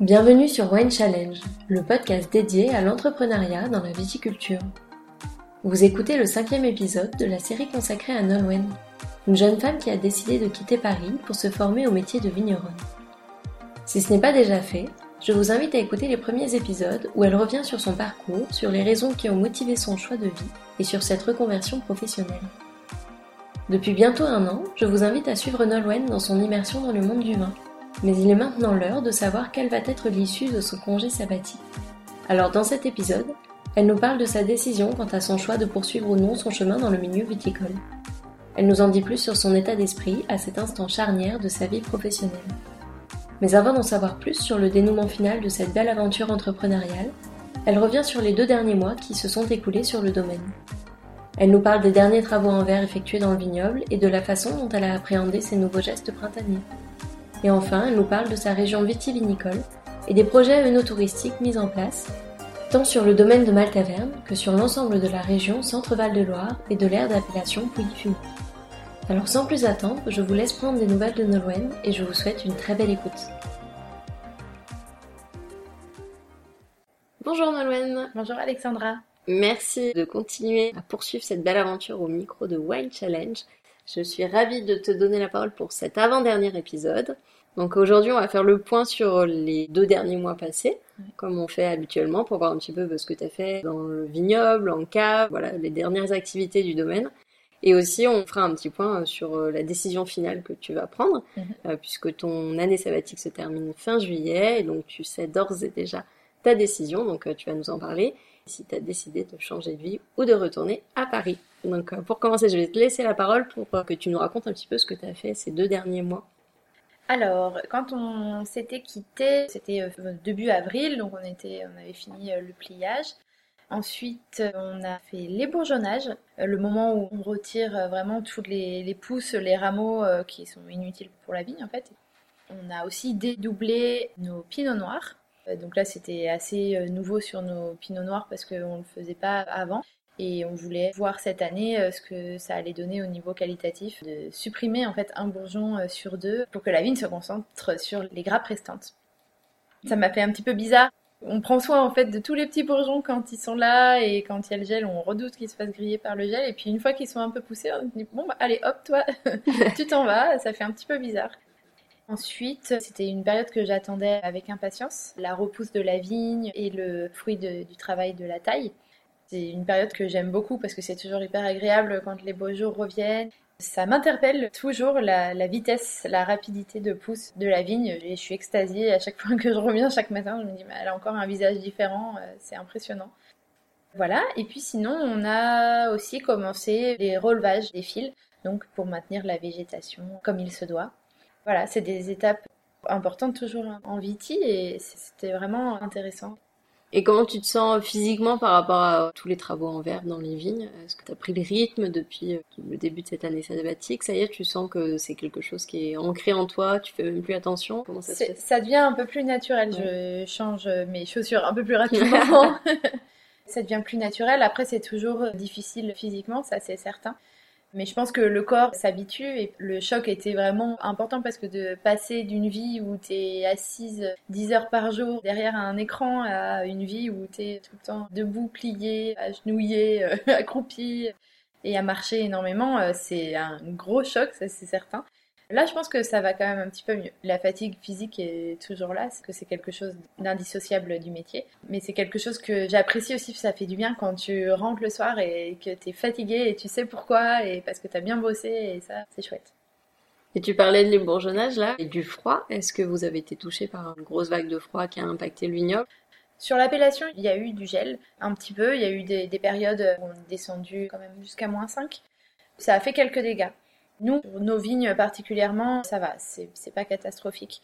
Bienvenue sur Wine Challenge, le podcast dédié à l'entrepreneuriat dans la viticulture. Vous écoutez le cinquième épisode de la série consacrée à Nolwenn, une jeune femme qui a décidé de quitter Paris pour se former au métier de vigneronne. Si ce n'est pas déjà fait, je vous invite à écouter les premiers épisodes où elle revient sur son parcours, sur les raisons qui ont motivé son choix de vie et sur cette reconversion professionnelle. Depuis bientôt un an, je vous invite à suivre Nolwenn dans son immersion dans le monde du vin. Mais il est maintenant l'heure de savoir quelle va être l'issue de son congé sabbatique. Alors dans cet épisode, elle nous parle de sa décision quant à son choix de poursuivre ou non son chemin dans le milieu viticole. Elle nous en dit plus sur son état d'esprit à cet instant charnière de sa vie professionnelle. Mais avant d'en savoir plus sur le dénouement final de cette belle aventure entrepreneuriale, elle revient sur les deux derniers mois qui se sont écoulés sur le domaine. Elle nous parle des derniers travaux en verre effectués dans le vignoble et de la façon dont elle a appréhendé ces nouveaux gestes printaniers. Et enfin, elle nous parle de sa région vitivinicole et des projets œnotouristiques mis en place, tant sur le domaine de Maltaverne que sur l'ensemble de la région Centre-Val de Loire et de l'aire d'appellation Pouilly-Fumé. Alors sans plus attendre, je vous laisse prendre des nouvelles de Nolwenn et je vous souhaite une très belle écoute. Bonjour Nolwenn Bonjour Alexandra Merci de continuer à poursuivre cette belle aventure au micro de Wine Challenge. Je suis ravie de te donner la parole pour cet avant-dernier épisode. Donc aujourd'hui, on va faire le point sur les deux derniers mois passés, comme on fait habituellement, pour voir un petit peu ce que tu as fait dans le vignoble, en cave, voilà, les dernières activités du domaine. Et aussi, on fera un petit point sur euh, la décision finale que tu vas prendre, mhm. euh, puisque ton année sabbatique se termine fin juillet, et donc tu sais d'ores et déjà ta décision, donc euh, tu vas nous en parler, si tu as décidé de changer de vie ou de retourner à Paris. Donc pour commencer, je vais te laisser la parole pour que tu nous racontes un petit peu ce que tu as fait ces deux derniers mois. Alors, quand on s'était quitté, c'était début avril, donc on, était, on avait fini le pliage. Ensuite, on a fait euh, le moment où on retire euh, vraiment tous les, pousses, les rameaux euh, qui sont inutiles pour la vigne en fait. On a aussi dédoublé nos pinots noirs. Donc là, c'était assez nouveau sur nos pinots noirs parce qu'on ne le faisait pas avant. Et on voulait voir cette année ce que ça allait donner au niveau qualitatif, de supprimer en fait un bourgeon sur deux pour que la vigne se concentre sur les grappes restantes. Ça m'a fait un petit peu bizarre on prend soin en fait de tous les petits bourgeons quand ils sont là et quand il y a le gel, on redoute qu'ils se fassent griller par le gel. Et puis une fois qu'ils sont un peu poussés, on dit bon bah allez hop toi, tu t'en vas. Ça fait un petit peu bizarre. Ensuite, c'était une période que j'attendais avec impatience, la repousse de la vigne et le fruit du travail de la taille. C'est une période que j'aime beaucoup parce que c'est toujours hyper agréable quand les beaux jours reviennent ça m'interpelle toujours la, vitesse, la rapidité de pousse de la vigne. je suis extasiée à chaque fois que je reviens chaque matin. Je me dis, elle a encore un visage différent, euh, c'est impressionnant. Voilà, et puis sinon, on a aussi commencé les relevages des fils, donc pour maintenir la végétation comme il se doit. Voilà, c'est des étapes importantes toujours en viti et c'était vraiment intéressant. Et comment tu te sens physiquement par rapport à tous les travaux en verre dans les vignes? Est-ce que tu as pris le rythme depuis euh, le début de cette année sabbatique? Ça y est, tu sens que c'est quelque chose qui est ancré en toi, tu fais même plus attention? Comment ça se Ça devient un peu plus naturel, je change mes chaussures un peu plus rapidement. ça devient plus naturel. Après, c'est toujours difficile physiquement, ça c'est certain. Mais je pense que le corps s'habitue et le choc était vraiment important parce que de passer d'une vie où tu es assise 10 heures par jour derrière un écran à une vie où tu es tout le temps debout, plié, agenouillé, accroupi et à marcher énormément, euh, c'est un gros choc, ça c'est certain. Là, je pense que ça va quand même un petit peu mieux. La fatigue physique est toujours là, c'est que c'est quelque chose d'indissociable du métier. Mais c'est quelque chose que j'apprécie aussi, ça fait du bien quand tu rentres le soir et que tu es fatigué et tu sais pourquoi et parce que tu as bien bossé et ça, c'est chouette. Et tu parlais de l'ébourgeonnage là et du froid. Est-ce que vous avez été touché par une grosse vague de froid qui a impacté le vignoble sur l'appellation, il y a eu du gel, un petit peu. Il y a eu des, des périodes où on est descendu quand même jusqu'à moins 5. Ça a fait quelques dégâts. Nous, pour nos vignes particulièrement, ça va, c'est pas catastrophique.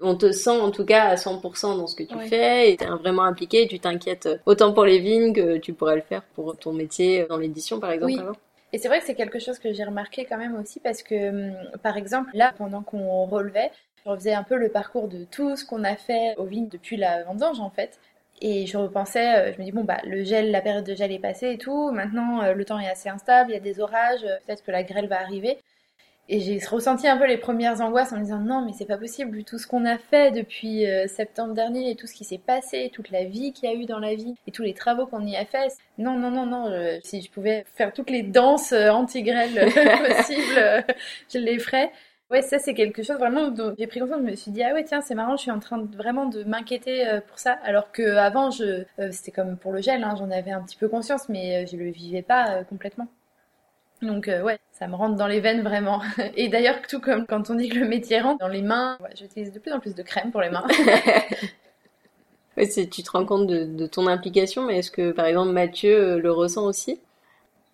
On te sent en tout cas à 100% dans ce que tu fais et t'es vraiment impliqué, tu t'inquiètes autant pour les vignes que tu pourrais le faire pour ton métier dans l'édition par exemple. Oui. Et c'est vrai que c'est quelque chose que j'ai remarqué quand même aussi parce que, hum, par exemple, là, pendant qu'on relevait, je refaisais un peu le parcours de tout ce qu'on a fait aux vignes depuis la vendange en fait. Et je repensais, euh, je me dis, bon, bah, le gel, la période de gel est passée et tout. Maintenant, euh, le temps est assez instable, il y a des orages, euh, peut-être que la grêle va arriver. Et j'ai ressenti un peu les premières angoisses en me disant non mais c'est pas possible tout ce qu'on a fait depuis septembre dernier et tout ce qui s'est passé, toute la vie qu'il y a eu dans la vie et tous les travaux qu'on y a fait. Non non non non, si je pouvais faire toutes les danses anti-grêle possibles, je les ferais. Ouais, ça c'est quelque chose vraiment dont j'ai pris conscience. Je me suis dit ah ouais tiens c'est marrant, je suis en train vraiment de m'inquiéter pour ça. Alors que avant je c'était comme pour le gel, hein, j'en avais un petit peu conscience, mais je le vivais pas complètement. Donc euh, ouais, ça me rentre dans les veines vraiment. Et d'ailleurs, tout comme quand on dit que le métier rentre dans les mains, j'utilise de plus en plus de crème pour les mains. tu te rends compte de, ton implication, mais est-ce que par exemple Mathieu euh, le ressent aussi?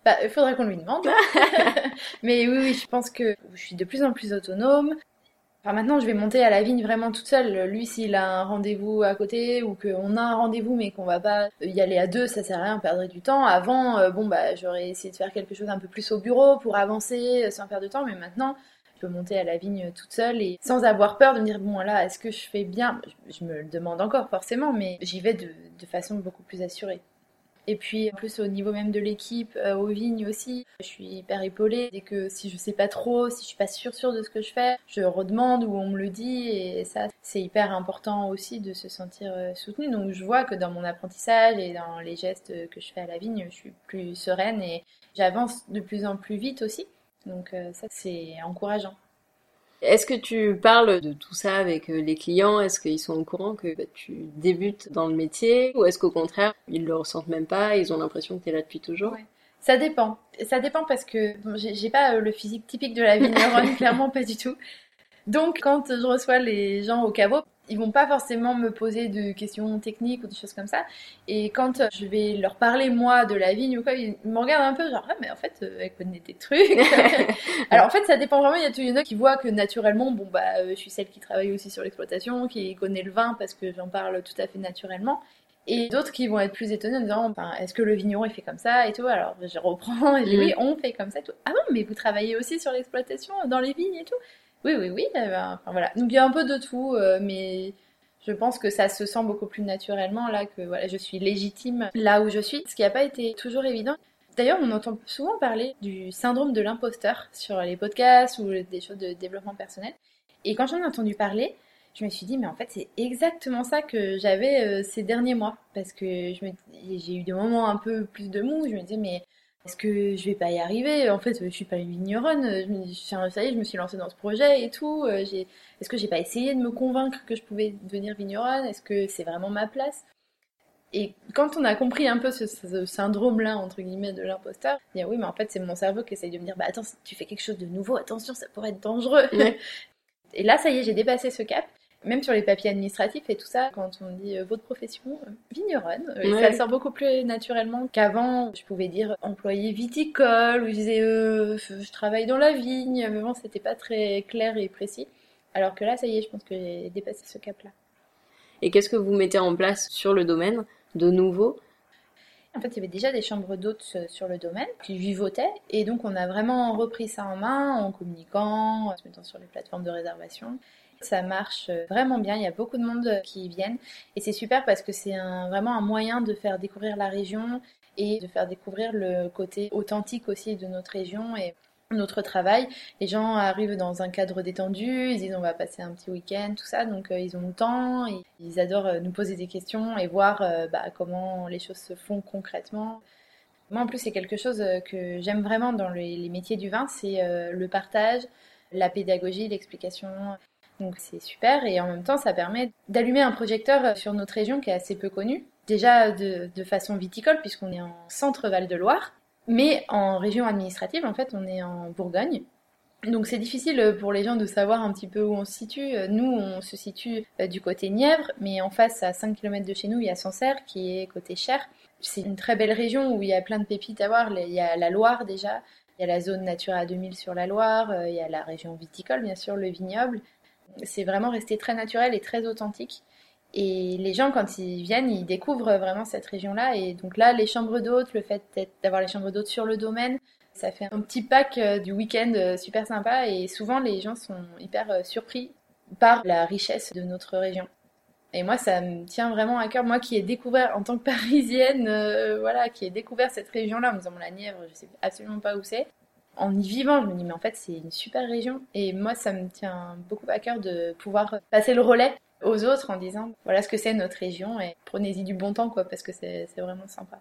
Bah, il faudrait qu'on lui demande. mais oui, oui, je pense que je suis de plus en plus autonome. Enfin, maintenant, je vais monter à la vigne vraiment toute seule. Lui, s'il a un rendez-vous à côté ou qu'on a un rendez-vous mais qu'on va pas y aller à deux, ça sert à rien, on perdrait du temps. Avant, euh, bon, bah, j'aurais essayé de faire quelque chose un peu plus au bureau pour avancer euh, sans perdre de temps, mais maintenant, je peux monter à la vigne toute seule et sans avoir peur de me dire, bon, là, est-ce que je fais bien? Je me le demande encore forcément, mais j'y vais de, de façon beaucoup plus assurée. Et puis en plus au niveau même de l'équipe, euh, aux vignes aussi, je suis hyper épaulée. Dès que si je sais pas trop, si je suis pas sûre sûre de ce que je fais, je redemande ou on me le dit et ça c'est hyper important aussi de se sentir euh, soutenue. Donc je vois que dans mon apprentissage et dans les gestes que je fais à la vigne, je suis plus sereine et j'avance de plus en plus vite aussi. Donc euh, ça c'est encourageant. Est-ce que tu parles de tout ça avec euh, les clients? Est-ce qu'ils sont au courant que bah, tu débutes dans le métier? Ou est-ce qu'au contraire, ils le ressentent même pas Ils ont l'impression que tu es là depuis toujours? Ça dépend. Ça dépend parce que j'ai pas euh, le physique typique de la vigneronne, clairement pas du tout. Donc quand je reçois les gens au caveau, ils vont pas forcément me poser de questions techniques ou des choses comme ça. Et quand je vais leur parler moi de la vigne ou quoi, ils me regardent un peu genre ah mais en fait euh, elle connaît des trucs. Alors en fait ça dépend vraiment. Il y a tout y en a qui voient que naturellement bon bah euh, je suis celle qui travaille aussi sur l'exploitation, qui connaît le vin parce que j'en parle tout à fait naturellement. Et d'autres qui vont être plus étonnés en disant enfin, est-ce que le vigneron il fait comme ça et tout? Alors je reprends et je dis oui on fait comme ça et tout ah non mais vous travaillez aussi sur l'exploitation dans les vignes et tout? Oui, oui, oui. Euh, ben, enfin, voilà. Donc il y a un peu de tout, euh, mais je pense que ça se sent beaucoup plus naturellement là que voilà, je suis légitime là où je suis, ce qui n'a pas été toujours évident. D'ailleurs, on entend souvent parler du syndrome de l'imposteur sur les podcasts ou des choses de développement personnel. Et quand j'en ai entendu parler, je me suis dit, mais en fait, c'est exactement ça que j'avais euh, ces derniers mois. Parce que j'ai eu des moments un peu plus de mou. Je me disais, mais est-ce que je vais pas y arriver En fait, je suis pas une vigneronne. Je ça y est, je me suis lancée dans ce projet et tout. Euh, est-ce que j'ai pas essayé de me convaincre que je pouvais devenir vigneronne? Est-ce que c'est vraiment ma place? Et quand on a compris un peu ce, syndrome-là, entre guillemets, de l'imposteur, dire oui, mais en fait, c'est mon cerveau qui essaye de me dire, bah attends, si tu fais quelque chose de nouveau, attention, ça pourrait être dangereux. et là, ça y est, j'ai dépassé ce cap même sur les papiers administratifs et tout ça, quand on dit euh, votre profession, euh, vigneronne, euh, ça sort beaucoup plus naturellement qu'avant. Je pouvais dire employé viticole, ou je disais je travaille dans la vigne, mais bon, c'était pas très clair et précis. Alors que là, ça y est, je pense que j'ai dépassé ce cap-là. Et qu'est-ce que vous mettez en place sur le domaine de nouveau? En fait, il y avait déjà des chambres d'hôtes sur le domaine qui vivotaient. Et donc, on a vraiment repris ça en main en communiquant, en se mettant sur les plateformes de réservation. Ça marche vraiment bien, il y a beaucoup de monde qui viennent et c'est super parce que c'est vraiment un moyen de faire découvrir la région et de faire découvrir le côté authentique aussi de notre région et notre travail. Les gens arrivent dans un cadre détendu, ils disent on va passer un petit week-end, tout ça, donc euh, ils ont le temps, ils adorent euh, nous poser des questions et voir euh, bah, comment les choses se font concrètement. Moi en plus c'est quelque chose que j'aime vraiment dans les métiers du vin, c'est le partage, la pédagogie, l'explication. Donc c'est super et en même temps ça permet d'allumer un projecteur sur notre région qui est assez peu connue. Déjà de, façon viticole puisqu'on est en centre Val-de-Loire, mais en région administrative en fait on est en Bourgogne. Donc c'est difficile pour les gens de savoir un petit peu où on se situe. Nous, on se situe euh, du côté Nièvre, mais en face, à 5 km de chez nous, il y a Sancerre qui est côté Cher. C'est une très belle région où il y a plein de pépites à voir. Il y a la Loire déjà, il y a la zone Natura 2000 sur la Loire, euh, il y a la région viticole, bien sûr, le vignoble c'est vraiment resté très naturel et très authentique. Et les gens, quand ils viennent, ils découvrent vraiment cette région-là. Et donc là, les chambres d'hôtes, le fait d'avoir les chambres d'hôtes sur le domaine, ça fait un petit pack euh, du week-end euh, super sympa. Et souvent, les gens sont hyper euh, surpris par la richesse de notre région. Et moi, ça me tient vraiment à cœur. Moi qui ai découvert, en tant que parisienne, voilà, qui ai découvert cette région-là en me la Nièvre, je sais absolument pas où c'est en y vivant, je me dis mais en fait c'est une super région. Et moi ça me tient beaucoup à cœur de pouvoir passer le relais aux autres en disant voilà ce que c'est notre région et prenez-y du bon temps quoi parce que c'est vraiment sympa.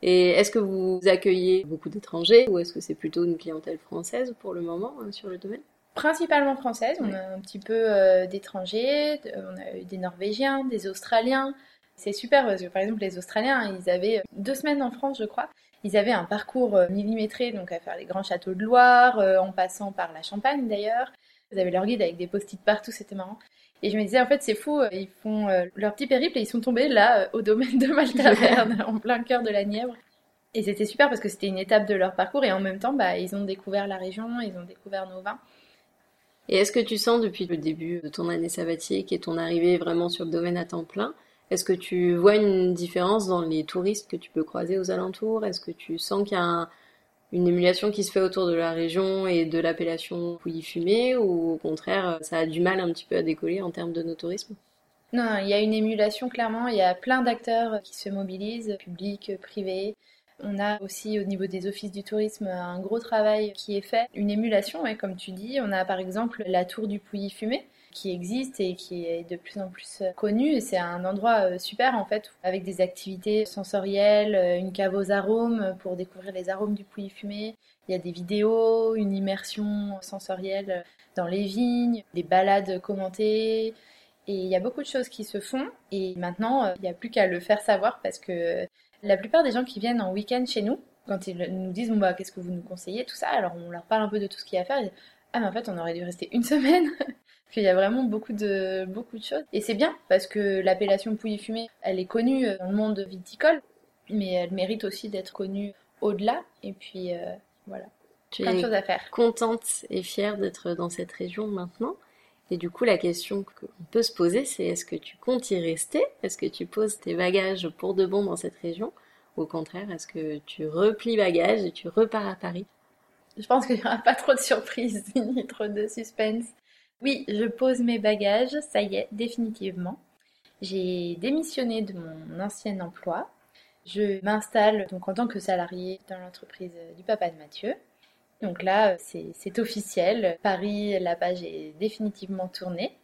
Et est-ce que vous accueillez beaucoup d'étrangers ou est-ce que c'est plutôt une clientèle française pour le moment hein, sur le domaine? Principalement française, on a un petit peu euh, d'étrangers, on a eu des Norvégiens, des Australiens. C'est super parce que par exemple les Australiens, ils avaient deux semaines en France je crois, ils avaient un parcours euh, millimétré, donc à faire les grands châteaux de Loire, euh, en passant par la Champagne d'ailleurs. Ils avaient leur guide avec des post-it partout, c'était marrant. Et je me disais, en fait, c'est fou, euh, ils font leur petit périple et ils sont tombés là, au domaine de Maltaverne, en plein cœur de la Nièvre. Et c'était super parce que c'était une étape de leur parcours et en même temps, bah, ils ont découvert la région, ils ont découvert nos vins. Et est-ce que tu sens depuis le début de ton année sabbatique et ton arrivée vraiment sur le domaine à temps plein, est-ce que tu vois une différence dans les touristes que tu peux croiser aux alentours? Est-ce que tu sens qu'il y a un, une émulation qui se fait autour de la région et de l'appellation Pouilly Fumé? Ou au contraire ça a du mal un petit peu à décoller en termes de nos tourisme Non, il y a une émulation clairement, il y a plein d'acteurs qui se mobilisent, publics, privés. On a aussi au niveau des offices du tourisme un gros travail qui est fait, une émulation, comme tu dis. On a par exemple la tour du Pouilly Fumé qui existe et qui est de plus en plus euh, connu. C'est un endroit euh, super en fait, avec des activités sensorielles, euh, une cave aux arômes pour découvrir les arômes du pouilly fumé. Il y a des vidéos, une immersion sensorielle dans les vignes, des balades commentées. Et il y a beaucoup de choses qui se font. Et maintenant, il n'y a plus qu'à le faire savoir parce que la plupart des gens qui viennent en week-end chez nous, quand ils nous disent bon bah qu'est-ce que vous nous conseillez, tout ça, alors on leur parle un peu de tout ce qu'il y a à faire. Ils disent, ah mais en fait on aurait dû rester une semaine qu'il y a vraiment beaucoup de, beaucoup de choses. Et c'est bien, parce que l'appellation Pouilly Fumé, elle est connue dans le monde viticole, mais elle mérite aussi d'être connue au-delà. Et puis, euh, voilà. Tu Plein de choses à faire. Contente et fière d'être dans cette région maintenant. Et du coup, la question qu'on peut se poser, c'est est-ce que tu comptes y rester? Est-ce que tu poses tes bagages pour de bon dans cette région? Ou au contraire, est-ce que tu replies bagages et tu repars à Paris? Je pense qu'il n'y aura pas trop de surprises ni trop de suspense. Oui, je pose mes bagages, ça y est, définitivement. J'ai démissionné de mon ancien emploi. Je m'installe donc en tant que salarié dans l'entreprise du papa de Mathieu. Donc là, c'est officiel. Paris, page est définitivement tournée.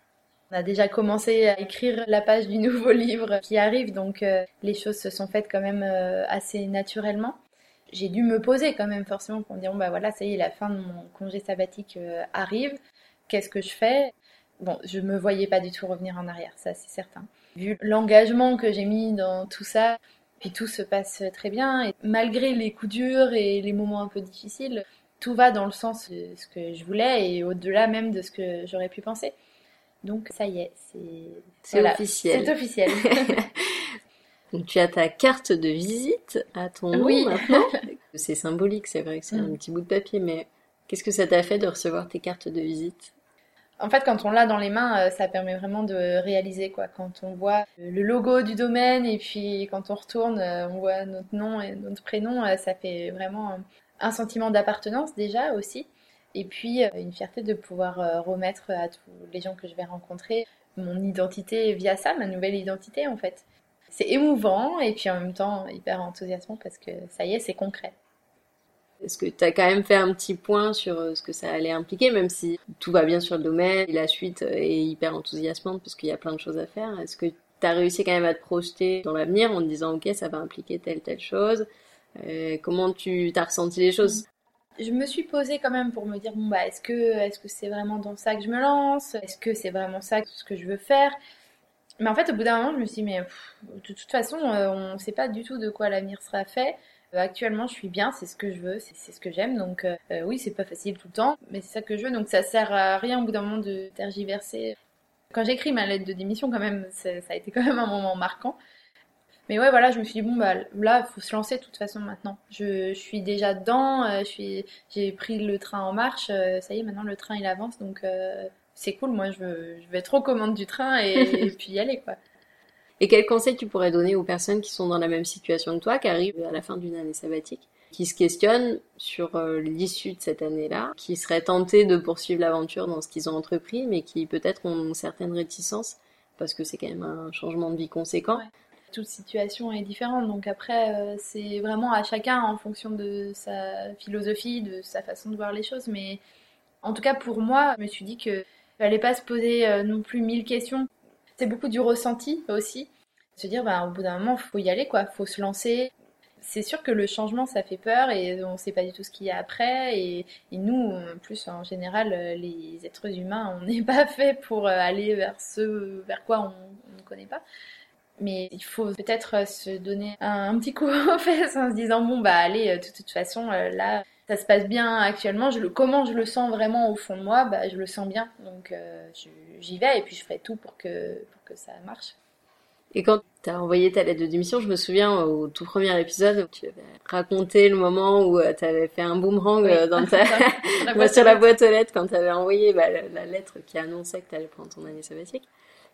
On a déjà commencé à écrire la page du nouveau livre qui arrive, donc euh, les choses se sont faites quand même euh, assez naturellement. J'ai dû me poser quand même forcément pour me dire, bon bah voilà, ça y est, la fin de mon congé sabbatique euh, arrive qu'est-ce que je fais? Bon, je me voyais pas du tout revenir en arrière, ça c'est certain. Vu l'engagement que j'ai mis dans tout ça, puis tout se passe très bien, et malgré les coups durs et les moments un peu difficiles, tout va dans le sens de ce que je voulais et au-delà même de ce que j'aurais pu penser. Donc ça y est, c'est officiel. C'est officiel. Donc tu as ta carte de visite à ton nom oui. maintenant. c'est symbolique, c'est vrai que c'est un mm. petit bout de papier, mais qu'est-ce que ça t'a fait de recevoir tes cartes de visite? En fait, quand on l'a dans les mains, euh, ça permet vraiment de réaliser quoi. Quand on voit le logo du domaine et puis quand on retourne, euh, on voit notre nom et notre prénom, euh, ça fait vraiment un sentiment d'appartenance déjà aussi. Et puis une fierté de pouvoir remettre à tous les gens que je vais rencontrer mon identité via ça, ma nouvelle identité en fait. C'est émouvant et puis en même temps hyper enthousiasmant parce que ça y est, c'est concret. Est-ce que tu as quand même fait un petit point sur euh, ce que ça allait impliquer, même si tout va bien sur le domaine, et la suite est hyper enthousiasmante parce qu'il y a plein de choses à faire? Est-ce que tu as réussi quand même à te projeter dans l'avenir en te disant ok ça va impliquer telle telle chose? Euh, Comment tu as ressenti les choses? Je me suis posée quand même pour me dire bon bah est-ce que est-ce que c'est vraiment dans ça que je me lance? Est-ce que c'est vraiment ça ce que je veux faire? Mais en fait au bout d'un moment je me suis dit mais de toute façon euh, on ne sait pas du tout de quoi l'avenir sera fait. Euh, actuellement, je suis bien, c'est ce que je veux, c'est ce que j'aime. Donc euh, euh, oui, c'est pas facile tout le temps, mais c'est ça que je veux. Donc ça sert à rien au bout d'un moment de tergiverser. Quand j'écris ma lettre de démission, quand même, ça a été quand même un moment marquant. Mais ouais, voilà, je me suis dit bon bah là, il faut se lancer de toute façon maintenant. Je, suis déjà dedans, je suis, j'ai pris le train en marche. ça y est, maintenant le train il avance, donc c'est cool. Moi, je, je vais être aux commandes du train et, et puis y aller quoi. Et quels conseils tu pourrais donner aux personnes qui sont dans la même situation que toi, qui arrivent à la fin d'une année sabbatique, qui se questionnent sur euh, l'issue de cette année-là, qui seraient tentées de poursuivre l'aventure dans ce qu'ils ont entrepris, mais qui peut-être ont certaines réticences parce que c'est quand même un changement de vie conséquent. Toute situation est différente. Donc après, euh, c'est vraiment à chacun en fonction de sa philosophie, de sa façon de voir les choses. Mais en tout cas, pour moi, je me suis dit que fallait pas se poser euh, non plus mille questions. C'est beaucoup du ressenti aussi. Se dire, bah, au bout d'un moment, faut y aller, quoi. Faut se lancer. C'est sûr que le changement, ça fait peur et on sait pas du tout ce qu'il y a après. Et, nous, en plus, en général, les êtres humains, on n'est pas fait pour aller vers ce vers quoi on ne connaît pas. Mais il faut peut-être euh, se donner un, petit coup aux fesses en se disant bon bah allez, euh, de toute, façon euh, là ça se passe bien actuellement. Je le, comment je le sens vraiment au fond de moi, bah je le sens bien. Donc j'y vais et puis je ferai tout pour que pour que ça marche. Et quand tu as envoyé ta lettre de démission, je me souviens au tout premier épisode où tu avais raconté le moment où tu avais fait un boomerang dans ta... sur la boîte aux lettres quand tu avais envoyé bah, la, la, lettre qui annonçait que tu allais prendre ton année sabbatique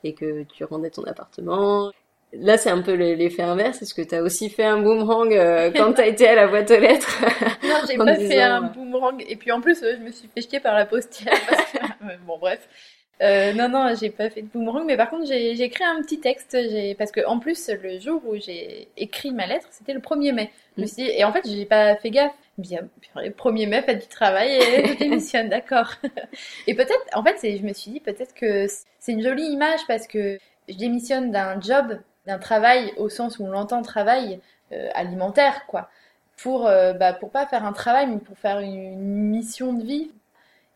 et que tu rendais ton appartement. Là, c'est un peu l'effet inverse. Est-ce que tu as aussi fait un boomerang euh, quand tu as été à la boîte aux lettres Non, j'ai pas fait un boomerang. Et puis en plus, euh, je me suis fait chier par la postière. bon, bref. Euh, non, non, j'ai pas fait de boomerang, mais par contre, j'ai écrit un petit texte. Parce que en plus, le jour où j'ai écrit ma lettre, c'était le 1er mai. Je me suis dit, et en fait, j'ai pas fait gaffe. Bien, le 1er mai, faites du travail et je démissionne, d'accord. et peut-être, en fait, je me suis dit, peut-être que c'est une jolie image parce que je démissionne d'un job d'un travail au sens où on l'entend travail euh, alimentaire, quoi. Pour, euh, bah, pour pas faire un travail, mais pour faire une, mission de vie.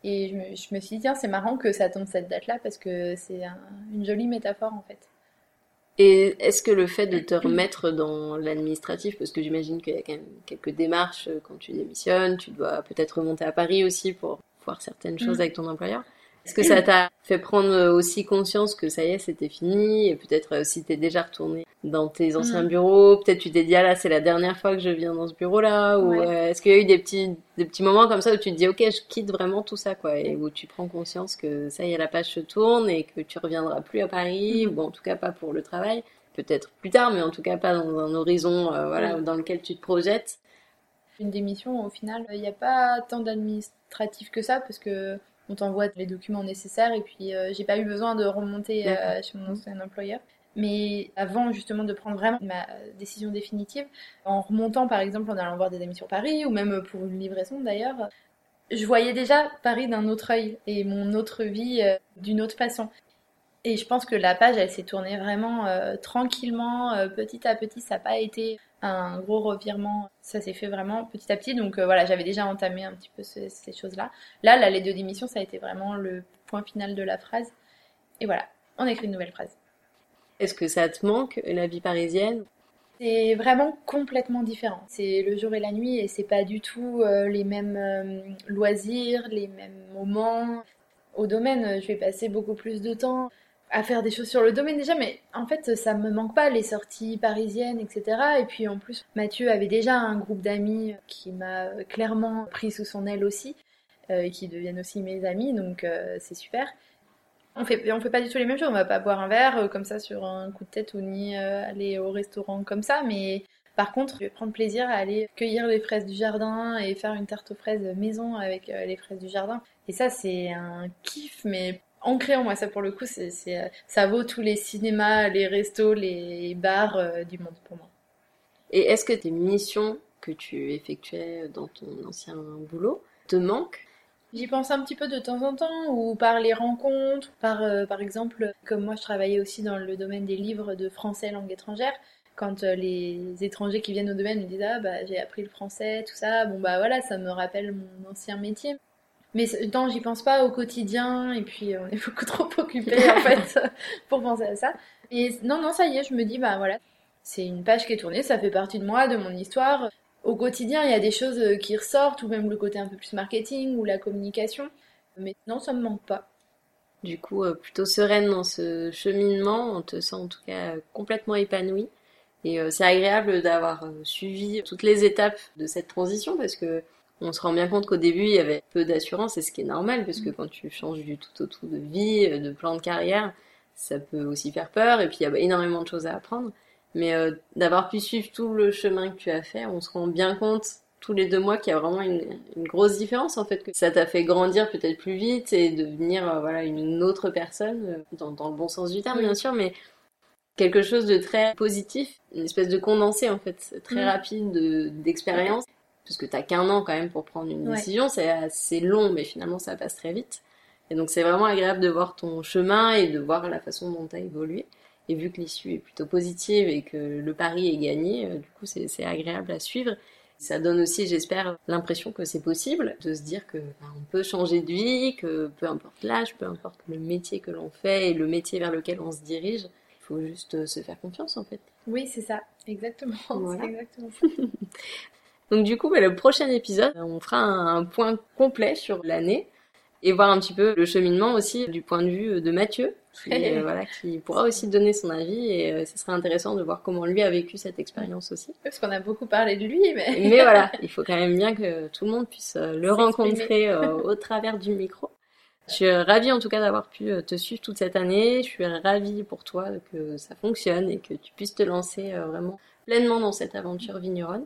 Et je me, je me suis dit, tiens, c'est marrant que ça tombe cette date-là parce que c'est une jolie métaphore en fait. Et est-ce que le fait de te remettre dans l'administratif, parce que j'imagine qu'il y a quand même quelques démarches euh, quand tu démissionnes, tu dois peut-être remonter à Paris aussi pour voir certaines choses mm. avec ton employeur. Est-ce que ça t'a fait prendre aussi conscience que ça y est, c'était fini et peut-être euh, si t'es déjà retourné dans tes anciens mm. bureaux, peut-être tu t'es dit ah là c'est la dernière fois que je viens dans ce bureau-là ou euh, est-ce qu'il y a eu des petits des petits moments comme ça où tu te dis ok je quitte vraiment tout ça quoi et où tu prends conscience que ça y est la page se tourne et que tu reviendras plus à Paris mm. ou en tout cas pas pour le travail? Peut-être plus tard mais en tout cas pas dans un horizon euh, voilà dans lequel tu te projettes. Une démission au final il n'y a pas tant d'administratif que ça parce que on t'envoie les documents nécessaires et puis euh, j'ai pas eu besoin de remonter euh, chez mon ancien employeur. Mais avant justement de prendre vraiment ma décision définitive, en remontant par exemple en allant voir des amis sur Paris ou même pour une livraison d'ailleurs, je voyais déjà Paris d'un autre œil et mon autre vie euh, d'une autre façon. Et je pense que la page, elle s'est tournée vraiment tranquillement, petit à petit. Ça n'a pas été un gros revirement. Ça s'est fait vraiment petit à petit. Donc euh, voilà, j'avais déjà entamé un petit peu ces, choses-là. Là, la lettre de démission, ça a été vraiment le point final de la phrase. Et voilà, on écrit une nouvelle phrase. Est-ce que ça te manque, la vie parisienne? C'est vraiment complètement différent. C'est le jour et la nuit et c'est pas du tout euh, les mêmes euh, loisirs, les mêmes moments. Au domaine, je vais passer beaucoup plus de temps à faire des choses sur le domaine déjà, mais en fait, ça me manque pas, les sorties parisiennes, etc. Et puis en plus, Mathieu avait déjà un groupe d'amis qui m'a clairement pris sous son aile aussi, euh, et qui deviennent aussi mes amis, donc euh, c'est super. On fait, on fait pas du tout les mêmes choses, on va pas boire un verre euh, comme ça sur un coup de tête ou ni aller au restaurant comme ça, mais par contre, je vais prendre plaisir à aller cueillir les fraises du jardin et faire une tarte aux fraises maison avec les fraises du jardin. Et ça, c'est un kiff, mais ancré en moi. Ça, pour le coup, c'est, euh, ça vaut tous les cinémas, les restos, les bars euh, du monde pour moi. Et est-ce que tes missions que tu effectuais dans ton ancien boulot te manquent? J'y pense un petit peu de temps en temps, ou par les rencontres, par, euh, par exemple, comme moi je travaillais aussi dans le domaine des livres de français langue étrangère, quand les étrangers qui viennent au domaine me disent Ah bah j'ai appris le français, tout ça, bon bah voilà, ça me rappelle mon ancien métier. Mais non, j'y pense pas au quotidien et puis on est beaucoup trop occupé en fait pour penser à ça. Et non, non, ça y est, je me dis bah voilà, c'est une page qui est tournée, ça fait partie de moi, de mon histoire. Au quotidien, il y a des choses euh, qui ressortent ou même le côté un peu plus marketing ou la communication. Mais non, ça me manque pas. Du coup, euh, plutôt sereine dans ce cheminement, on te sent en tout cas complètement épanouie. Et euh, c'est agréable d'avoir suivi toutes les étapes de cette transition parce que on se rend bien compte qu'au début, il y avait peu d'assurance, et ce qui est normal, parce que mm. quand tu changes du tout au tout de vie, euh, de plan de carrière, ça peut aussi faire peur, et puis il y a énormément de choses à apprendre. Mais euh, d'avoir pu suivre tout le chemin que tu as fait, on se rend bien compte tous les deux mois qu'il y a vraiment une, grosse différence en fait que ça t'a fait grandir peut-être plus vite et devenir euh, voilà une autre personne dans, dans, le bon sens du terme bien sûr mais quelque chose de très positif, une espèce de condensé en fait, très Mm. rapide d'expérience. Parce que t'as qu'un an quand même pour prendre une Ouais. décision, c'est assez long, mais finalement ça passe très vite. Et donc c'est vraiment agréable de voir ton chemin et de voir la façon dont t'as évolué. Et vu que l'issue est plutôt positive et que le pari est gagné, euh, du coup c'est agréable à suivre. Ça donne aussi, j'espère, l'impression que c'est possible de se dire que ben, on peut changer de vie, que peu importe l'âge, peu importe le métier que l'on fait et le métier vers lequel on se dirige, il faut juste euh, se faire confiance en fait. Oui, c'est ça, exactement. Voilà. C'est exactement ça. Donc du coup, bah, le prochain épisode, on fera un, un point complet sur l'année et voir un petit peu le cheminement aussi du point de vue de Mathieu, qui, euh, voilà, qui pourra aussi donner son avis et euh, ce serait intéressant de voir comment lui a vécu cette expérience aussi. Parce qu'on a beaucoup parlé de lui, mais. Mais voilà, il faut quand même bien que tout le monde puisse euh, le rencontrer euh, au travers du micro. Je suis ravie en tout cas d'avoir pu te suivre toute cette année. Je suis ravie pour toi que ça fonctionne et que tu puisses te lancer vraiment pleinement dans cette aventure vigneronne.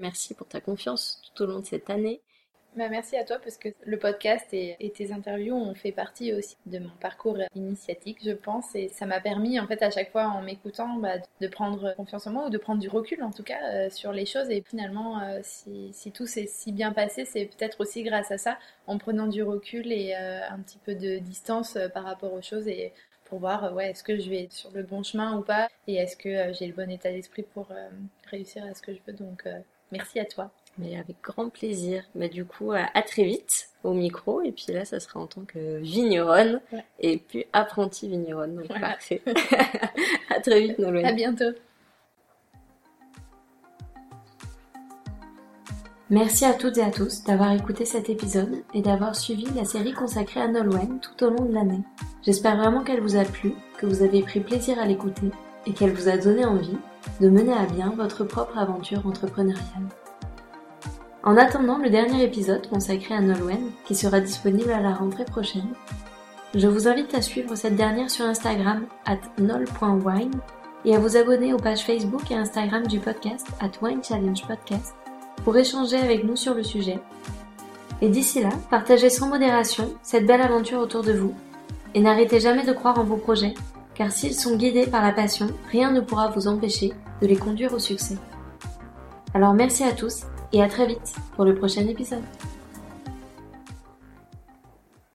Merci pour ta confiance tout au long de cette année. Bah, merci à toi parce que le podcast et, tes interviews ont fait partie aussi de mon parcours initiatique, je pense, et ça m'a permis en fait à chaque fois en m'écoutant bah, de prendre confiance en moi ou de prendre du recul en tout cas euh, sur les choses. Et finalement, euh, si, tout s'est si bien passé, c'est peut-être aussi grâce à ça, en prenant du recul et euh, un petit peu de distance par rapport aux choses et pour voir ouais est-ce que je vais sur le bon chemin ou pas et est-ce que j'ai le bon état d'esprit pour réussir à ce que je veux. Donc merci à toi. Mais avec grand plaisir. Mais du coup, à, très vite au micro. Et puis là, ça sera en tant que vigneronne Ouais. et puis apprentie vigneronne. Donc Voilà. parfait. à très vite, Nolwenn. À bientôt. Merci à toutes et à tous d'avoir écouté cet épisode et d'avoir suivi la série consacrée à Nolwenn tout au long de l'année. J'espère vraiment qu'elle vous a plu, que vous avez pris plaisir à l'écouter et qu'elle vous a donné envie de mener à bien votre propre aventure entrepreneuriale. En attendant le dernier épisode consacré à Nolwenn, qui sera disponible à la rentrée prochaine, je vous invite à suivre cette dernière sur Instagram at nol.wine et à vous abonner aux pages Facebook et Instagram du podcast at Wine Podcast pour échanger avec nous sur le sujet. Et d'ici là, partagez sans modération cette belle aventure autour de vous et n'arrêtez jamais de croire en vos projets, car s'ils sont guidés par la passion, rien ne pourra vous empêcher de les conduire au succès. Alors merci à tous et à très vite pour le prochain épisode.